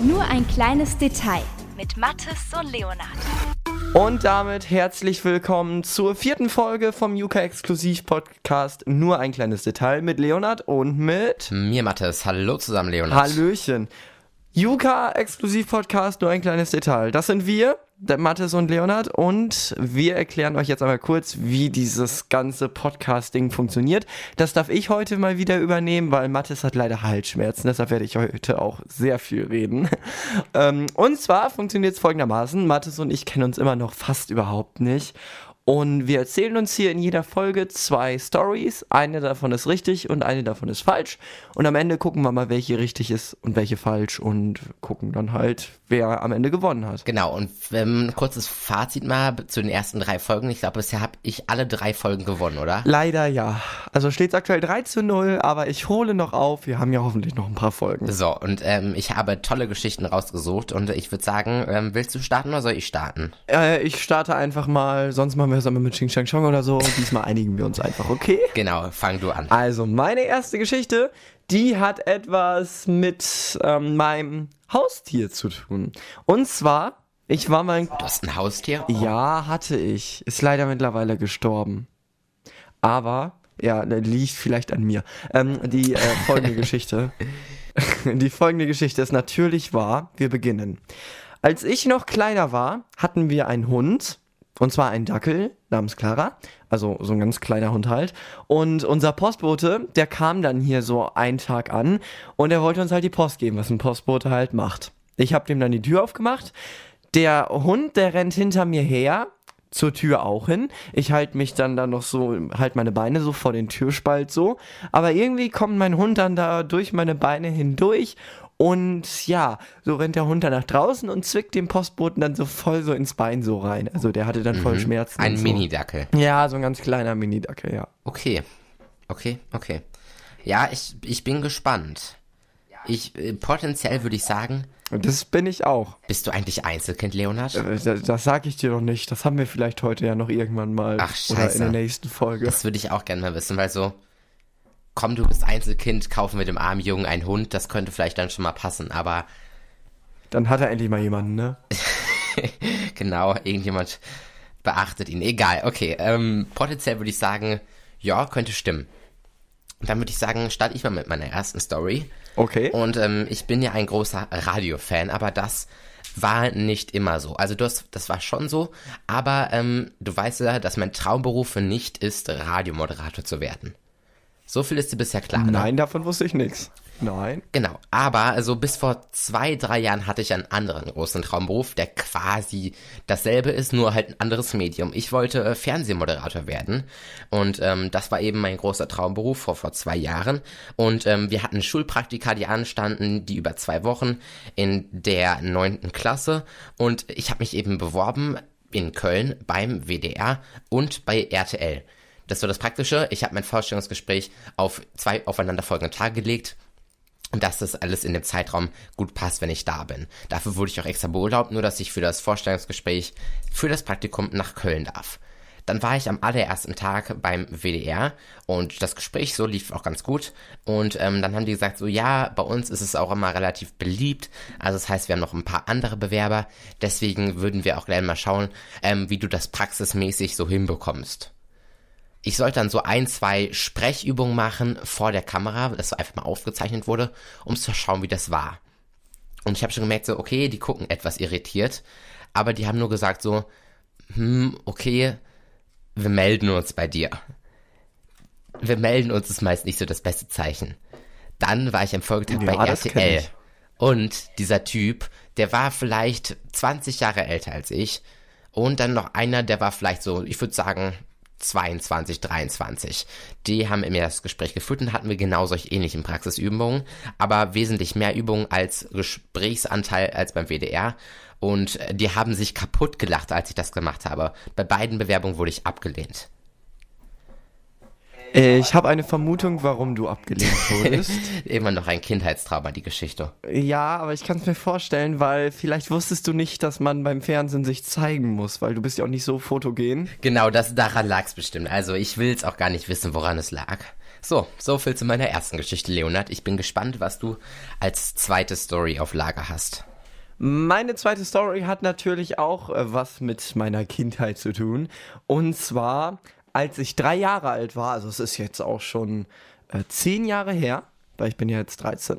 Nur ein kleines Detail mit Mathis und Leonard. Und damit herzlich willkommen zur vierten Folge vom Yuka Exklusiv Podcast Nur ein kleines Detail mit Leonard und mit mir Mathis. Hallo zusammen, Leonard. Hallöchen. Yuka Exklusiv Podcast Nur ein kleines Detail. Das sind wir Mathis und Leonard und wir erklären euch jetzt einmal kurz, wie dieses ganze Podcasting funktioniert. Das darf ich heute mal wieder übernehmen, weil Mathis hat leider Halsschmerzen, deshalb werde ich heute auch sehr viel reden. Ähm, und zwar funktioniert es folgendermaßen, Mathis und ich kennen uns immer noch fast überhaupt nicht und wir erzählen uns hier in jeder Folge zwei Stories. Eine davon ist richtig und eine davon ist falsch. Und am Ende gucken wir mal, welche richtig ist und welche falsch und gucken dann halt, wer am Ende gewonnen hat. Genau, und ähm, kurzes Fazit mal zu den ersten drei Folgen. Ich glaube, bisher habe ich alle drei Folgen gewonnen, oder? Leider ja. Also steht es aktuell 3 zu 0, aber ich hole noch auf. Wir haben ja hoffentlich noch ein paar Folgen. So, und ähm, ich habe tolle Geschichten rausgesucht und ich würde sagen, ähm, willst du starten oder soll ich starten? Äh, ich starte einfach mal, sonst machen wir einmal mit Xing Shang Chong oder so. Diesmal einigen wir uns einfach, okay? Genau, fang du an. Also, meine erste Geschichte, die hat etwas mit ähm, meinem Haustier zu tun. Und zwar, ich war mein. Du hast ein Haustier? Oh. Ja, hatte ich. Ist leider mittlerweile gestorben. Aber, ja, liegt vielleicht an mir. Ähm, die äh, folgende Geschichte. die folgende Geschichte ist natürlich wahr. Wir beginnen. Als ich noch kleiner war, hatten wir einen Hund und zwar ein Dackel namens Clara. Also so ein ganz kleiner Hund halt. Und unser Postbote, der kam dann hier so einen Tag an und er wollte uns halt die Post geben, was ein Postbote halt macht. Ich habe dem dann die Tür aufgemacht. Der Hund, der rennt hinter mir her, zur Tür auch hin. Ich halte mich dann da noch so, halt meine Beine so vor den Türspalt so. Aber irgendwie kommt mein Hund dann da durch meine Beine hindurch und ja, so rennt der Hund dann nach draußen und zwickt den Postboten dann so voll so ins Bein so rein. Also der hatte dann voll mhm. Schmerzen. Ein so. Mini-Dackel. Ja, so ein ganz kleiner Mini-Dackel, ja. Okay. Okay, okay. Ja, ich, ich bin gespannt. Ich, äh, potenziell würde ich sagen. Das bin ich auch. Bist du eigentlich Einzelkind, Leonard? Äh, das, das sag ich dir noch nicht. Das haben wir vielleicht heute ja noch irgendwann mal. Ach, scheiße. Oder in der nächsten Folge. Das würde ich auch gerne mal wissen, weil so, komm, du bist Einzelkind, kaufen wir dem armen Jungen einen Hund, das könnte vielleicht dann schon mal passen, aber. Dann hat er endlich mal jemanden, ne? genau, irgendjemand beachtet ihn. Egal, okay. Ähm, potenziell würde ich sagen, ja, könnte stimmen. Und dann würde ich sagen, starte ich mal mit meiner ersten Story. Okay. Und ähm, ich bin ja ein großer Radiofan, aber das war nicht immer so. Also du hast, das war schon so, aber ähm, du weißt ja, dass mein Traumberuf nicht ist, Radiomoderator zu werden. So viel ist dir bisher klar. Ne? Nein, ne? davon wusste ich nichts. Nein. Genau. Aber also bis vor zwei, drei Jahren hatte ich einen anderen großen Traumberuf, der quasi dasselbe ist, nur halt ein anderes Medium. Ich wollte äh, Fernsehmoderator werden. Und ähm, das war eben mein großer Traumberuf vor, vor zwei Jahren. Und ähm, wir hatten Schulpraktika, die anstanden, die über zwei Wochen in der neunten Klasse. Und ich habe mich eben beworben in Köln beim WDR und bei RTL. Das war das Praktische. Ich habe mein Vorstellungsgespräch auf zwei aufeinanderfolgende Tage gelegt. Und dass das alles in dem Zeitraum gut passt, wenn ich da bin. Dafür wurde ich auch extra beurlaubt, nur dass ich für das Vorstellungsgespräch, für das Praktikum nach Köln darf. Dann war ich am allerersten Tag beim WDR und das Gespräch so lief auch ganz gut. Und ähm, dann haben die gesagt, so ja, bei uns ist es auch immer relativ beliebt. Also das heißt, wir haben noch ein paar andere Bewerber. Deswegen würden wir auch gleich mal schauen, ähm, wie du das praxismäßig so hinbekommst ich sollte dann so ein, zwei Sprechübungen machen vor der Kamera, das einfach mal aufgezeichnet wurde, um zu schauen, wie das war. Und ich habe schon gemerkt, so, okay, die gucken etwas irritiert, aber die haben nur gesagt so, hm, okay, wir melden uns bei dir. Wir melden uns ist meist nicht so das beste Zeichen. Dann war ich am Folgetag ja, bei RTL. Und dieser Typ, der war vielleicht 20 Jahre älter als ich. Und dann noch einer, der war vielleicht so, ich würde sagen, 22, 23. Die haben mir das Gespräch geführt und hatten wir genau solche ähnlichen Praxisübungen, aber wesentlich mehr Übungen als Gesprächsanteil als beim WDR. Und die haben sich kaputt gelacht, als ich das gemacht habe. Bei beiden Bewerbungen wurde ich abgelehnt. Ich habe eine Vermutung, warum du abgelehnt wurdest. Immer noch ein Kindheitstrauma, die Geschichte. Ja, aber ich kann es mir vorstellen, weil vielleicht wusstest du nicht, dass man beim Fernsehen sich zeigen muss, weil du bist ja auch nicht so fotogen. Genau, das daran lag es bestimmt. Also ich will es auch gar nicht wissen, woran es lag. So, so viel zu meiner ersten Geschichte, Leonard. Ich bin gespannt, was du als zweite Story auf Lager hast. Meine zweite Story hat natürlich auch äh, was mit meiner Kindheit zu tun. Und zwar, als ich drei Jahre alt war, also es ist jetzt auch schon äh, zehn Jahre her, weil ich bin ja jetzt 13.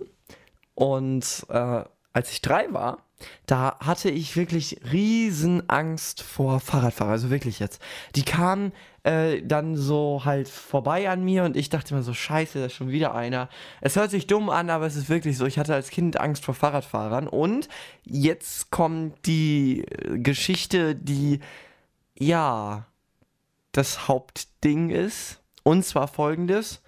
Und äh, als ich drei war, da hatte ich wirklich riesen Angst vor Fahrradfahrern, also wirklich jetzt. Die kamen äh, dann so halt vorbei an mir und ich dachte mir so, scheiße, da ist schon wieder einer. Es hört sich dumm an, aber es ist wirklich so, ich hatte als Kind Angst vor Fahrradfahrern und jetzt kommt die äh, Geschichte, die, ja, das Hauptding ist. Und zwar folgendes.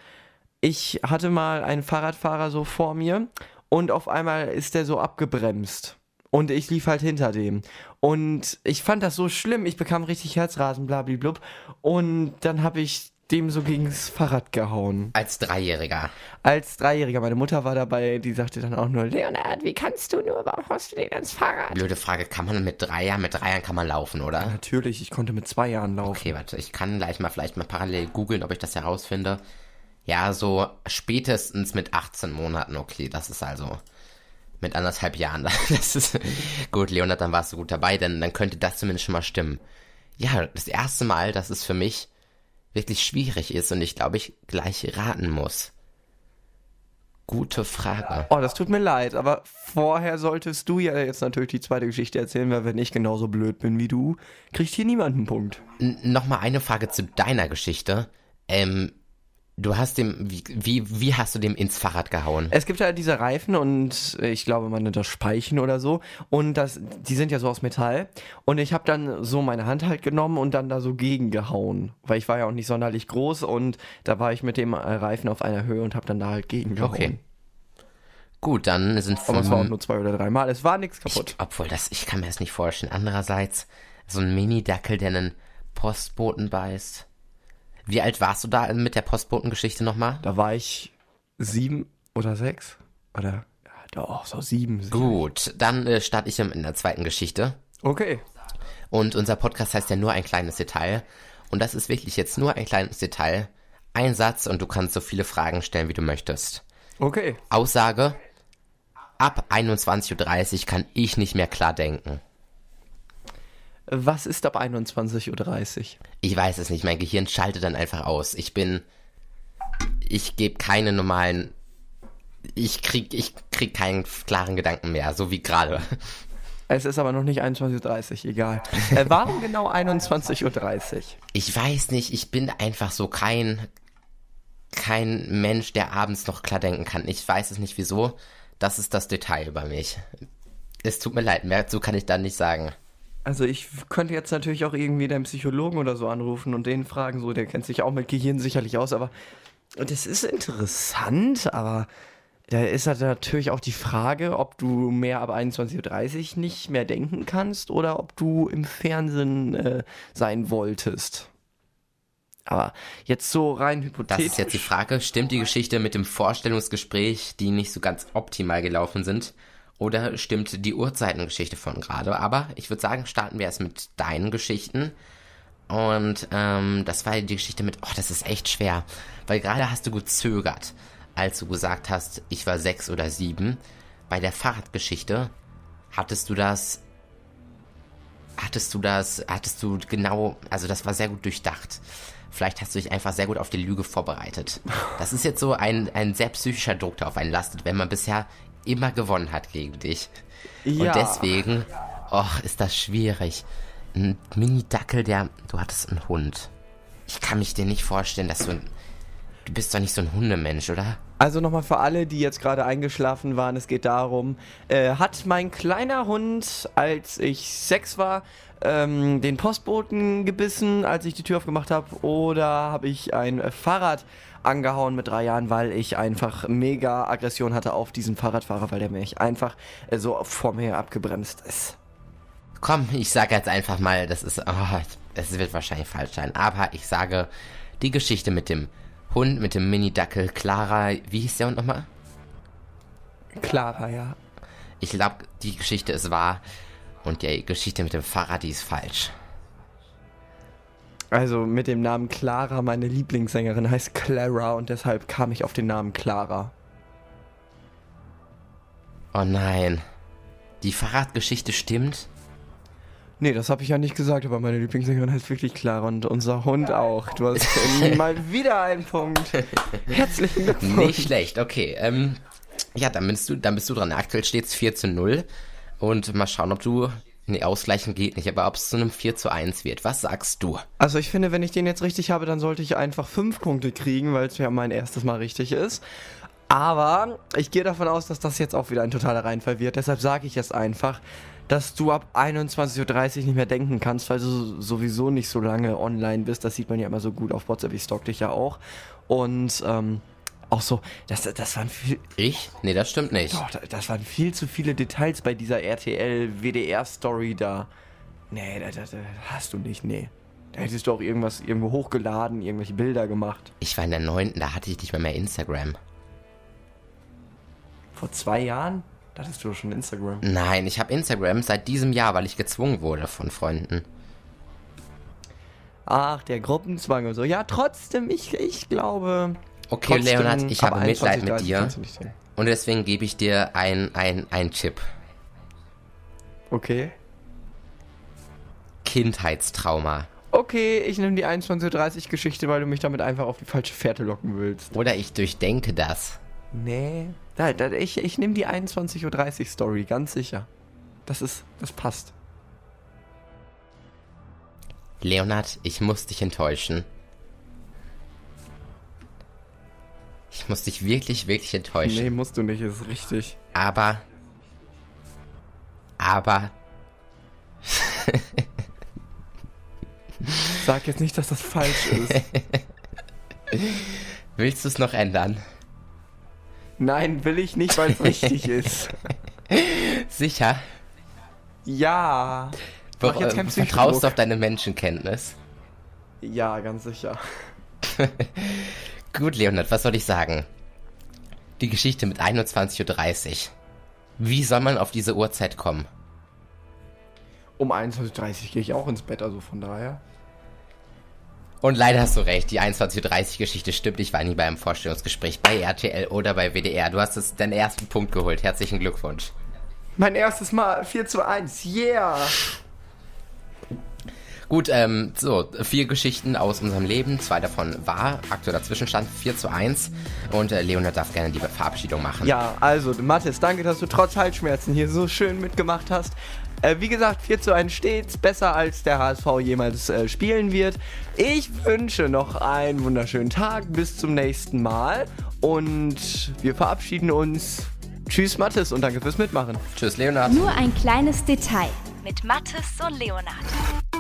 Ich hatte mal einen Fahrradfahrer so vor mir und auf einmal ist der so abgebremst. Und ich lief halt hinter dem. Und ich fand das so schlimm. Ich bekam richtig Herzrasen, blablablub. Und dann habe ich dem so gegens Fahrrad gehauen. Als Dreijähriger. Als Dreijähriger. Meine Mutter war dabei, die sagte dann auch nur, Leonard, wie kannst du nur, warum hast du den ans Fahrrad? Blöde Frage, kann man mit drei Jahren, mit drei Jahren kann man laufen, oder? Natürlich, ich konnte mit zwei Jahren laufen. Okay, warte, ich kann gleich mal vielleicht mal parallel googeln, ob ich das herausfinde. Ja, so spätestens mit 18 Monaten, okay, das ist also mit anderthalb Jahren. Das ist gut, Leonard, dann warst du gut dabei, denn dann könnte das zumindest schon mal stimmen. Ja, das erste Mal, dass es für mich wirklich schwierig ist und ich glaube, ich gleich raten muss. Gute Frage. Oh, das tut mir leid, aber vorher solltest du ja jetzt natürlich die zweite Geschichte erzählen, weil wenn ich genauso blöd bin wie du, kriegt hier niemand einen Punkt. N Nochmal eine Frage zu deiner Geschichte. Ähm, Du hast dem, wie, wie, wie hast du dem ins Fahrrad gehauen? Es gibt halt diese Reifen und ich glaube, man nennt das Speichen oder so. Und das, die sind ja so aus Metall. Und ich habe dann so meine Hand halt genommen und dann da so gegengehauen. Weil ich war ja auch nicht sonderlich groß und da war ich mit dem Reifen auf einer Höhe und habe dann da halt gegengehauen. Okay. Gut, dann sind. Aber es war auch nur zwei oder dreimal. Es war nichts kaputt. Ich, obwohl, das, ich kann mir das nicht vorstellen. Andererseits, so ein Mini-Dackel, der einen Postboten beißt. Wie alt warst du da mit der Postbotengeschichte nochmal? Da war ich sieben oder sechs. Oder ja, doch, so sieben. sieben. Gut, dann äh, starte ich in der zweiten Geschichte. Okay. Und unser Podcast heißt ja nur ein kleines Detail. Und das ist wirklich jetzt nur ein kleines Detail. Ein Satz und du kannst so viele Fragen stellen, wie du möchtest. Okay. Aussage. Ab 21.30 Uhr kann ich nicht mehr klar denken. Was ist ab 21.30 Uhr? Ich weiß es nicht. Mein Gehirn schaltet dann einfach aus. Ich bin. Ich gebe keine normalen. Ich krieg, ich krieg keinen klaren Gedanken mehr, so wie gerade. Es ist aber noch nicht 21.30 Uhr, egal. Äh, warum genau 21.30 Uhr? Ich weiß nicht, ich bin einfach so kein, kein Mensch, der abends noch klar denken kann. Ich weiß es nicht wieso. Das ist das Detail über mich. Es tut mir leid, mehr dazu kann ich da nicht sagen. Also ich könnte jetzt natürlich auch irgendwie deinen Psychologen oder so anrufen und den fragen, so, der kennt sich auch mit Gehirn sicherlich aus, aber das ist interessant, aber da ist halt natürlich auch die Frage, ob du mehr ab 21.30 Uhr nicht mehr denken kannst oder ob du im Fernsehen äh, sein wolltest. Aber jetzt so rein hypothetisch. Das ist jetzt die Frage, stimmt die Geschichte mit dem Vorstellungsgespräch, die nicht so ganz optimal gelaufen sind? Oder stimmt die Uhrzeitengeschichte von gerade? Aber ich würde sagen, starten wir erst mit deinen Geschichten. Und ähm, das war die Geschichte mit, oh, das ist echt schwer. Weil gerade hast du gezögert, als du gesagt hast, ich war sechs oder sieben. Bei der Fahrradgeschichte hattest du das, hattest du das, hattest du genau, also das war sehr gut durchdacht. Vielleicht hast du dich einfach sehr gut auf die Lüge vorbereitet. Das ist jetzt so ein, ein sehr psychischer Druck, der auf einen lastet, wenn man bisher immer gewonnen hat gegen dich. Ja. Und deswegen, och, ist das schwierig. Ein Mini-Dackel, der, du hattest einen Hund. Ich kann mich dir nicht vorstellen, dass du du bist doch nicht so ein Hundemensch, oder? Also nochmal für alle, die jetzt gerade eingeschlafen waren, es geht darum, äh, hat mein kleiner Hund, als ich sechs war, ähm, den Postboten gebissen, als ich die Tür aufgemacht habe, oder habe ich ein Fahrrad angehauen mit drei Jahren, weil ich einfach mega Aggression hatte auf diesen Fahrradfahrer, weil der mich einfach äh, so vor mir abgebremst ist. Komm, ich sage jetzt einfach mal, das ist, oh, es wird wahrscheinlich falsch sein, aber ich sage, die Geschichte mit dem Hund, mit dem Mini-Dackel, Clara, wie hieß der Hund nochmal? Clara, ja. Ich glaube, die Geschichte ist wahr und die Geschichte mit dem Fahrrad, die ist falsch. Also mit dem Namen Clara, meine Lieblingssängerin heißt Clara und deshalb kam ich auf den Namen Clara. Oh nein. Die Fahrradgeschichte stimmt? Nee, das habe ich ja nicht gesagt, aber meine Lieblingssängerin heißt wirklich Clara und unser Hund auch. Du hast mal wieder einen Punkt. Herzlichen Glückwunsch. Nicht schlecht, okay. Ähm, ja, dann bist du, dann bist du dran. Aktuell steht es 4 zu 0. Und mal schauen, ob du. Nee, ausgleichen geht nicht, aber ob es zu einem 4 zu 1 wird. Was sagst du? Also ich finde, wenn ich den jetzt richtig habe, dann sollte ich einfach 5 Punkte kriegen, weil es ja mein erstes Mal richtig ist. Aber ich gehe davon aus, dass das jetzt auch wieder ein totaler Reinfall wird. Deshalb sage ich es einfach, dass du ab 21.30 Uhr nicht mehr denken kannst, weil du sowieso nicht so lange online bist. Das sieht man ja immer so gut auf WhatsApp. Ich stalk dich ja auch. Und ähm, auch so, das, das waren viel. Ich? Nee, das stimmt nicht. Doch, das waren viel zu viele Details bei dieser RTL-WDR-Story da. Nee, das, das, das hast du nicht, nee. Da hättest du auch irgendwas irgendwo hochgeladen, irgendwelche Bilder gemacht. Ich war in der 9., da hatte ich nicht mehr mehr Instagram. Vor zwei Jahren? Da hattest du doch schon Instagram. Nein, ich habe Instagram seit diesem Jahr, weil ich gezwungen wurde von Freunden. Ach, der Gruppenzwang und so. Ja, trotzdem, ich, ich glaube. Okay, trotzdem, Leonard, ich ab habe Mitleid 21, mit 30 dir. Und deswegen gebe ich dir ein, ein, ein Chip. Okay. Kindheitstrauma. Okay, ich nehme die 21.30 Geschichte, weil du mich damit einfach auf die falsche Fährte locken willst. Oder ich durchdenke das. Nee. Da, da, ich ich nehme die 21.30 Story, ganz sicher. Das ist, das passt. Leonard, ich muss dich enttäuschen. Ich muss dich wirklich, wirklich enttäuschen. Nee, musst du nicht, ist richtig. Aber. Aber. Sag jetzt nicht, dass das falsch ist. Willst du es noch ändern? Nein, will ich nicht, weil es richtig ist. Sicher. Ja. Mach jetzt keinen Äh, vertraust du auf deine Menschenkenntnis? Ja, ganz sicher. Gut, Leonard, was soll ich sagen? Die Geschichte mit 21.30 Uhr. Wie soll man auf diese Uhrzeit kommen? Um 21.30 Uhr gehe ich auch ins Bett, also von daher. Und leider hast du recht, die 21.30 Uhr Geschichte stimmt. Ich war nie bei einem Vorstellungsgespräch bei RTL oder bei WDR. Du hast es deinen ersten Punkt geholt. Herzlichen Glückwunsch. Mein erstes Mal 4 zu 1, yeah! Gut, ähm, so, vier Geschichten aus unserem Leben. Zwei davon war aktueller Zwischenstand 4 zu 1. Und äh, Leonard darf gerne die Verabschiedung machen. Ja, also, Mathis, danke, dass du trotz Halsschmerzen hier so schön mitgemacht hast. Äh, wie gesagt, 4 zu 1 stets besser als der HSV jemals äh, spielen wird. Ich wünsche noch einen wunderschönen Tag. Bis zum nächsten Mal. Und wir verabschieden uns. Tschüss, Mathis, und danke fürs Mitmachen. Tschüss, Leonard. Nur ein kleines Detail mit Mathis und Leonard.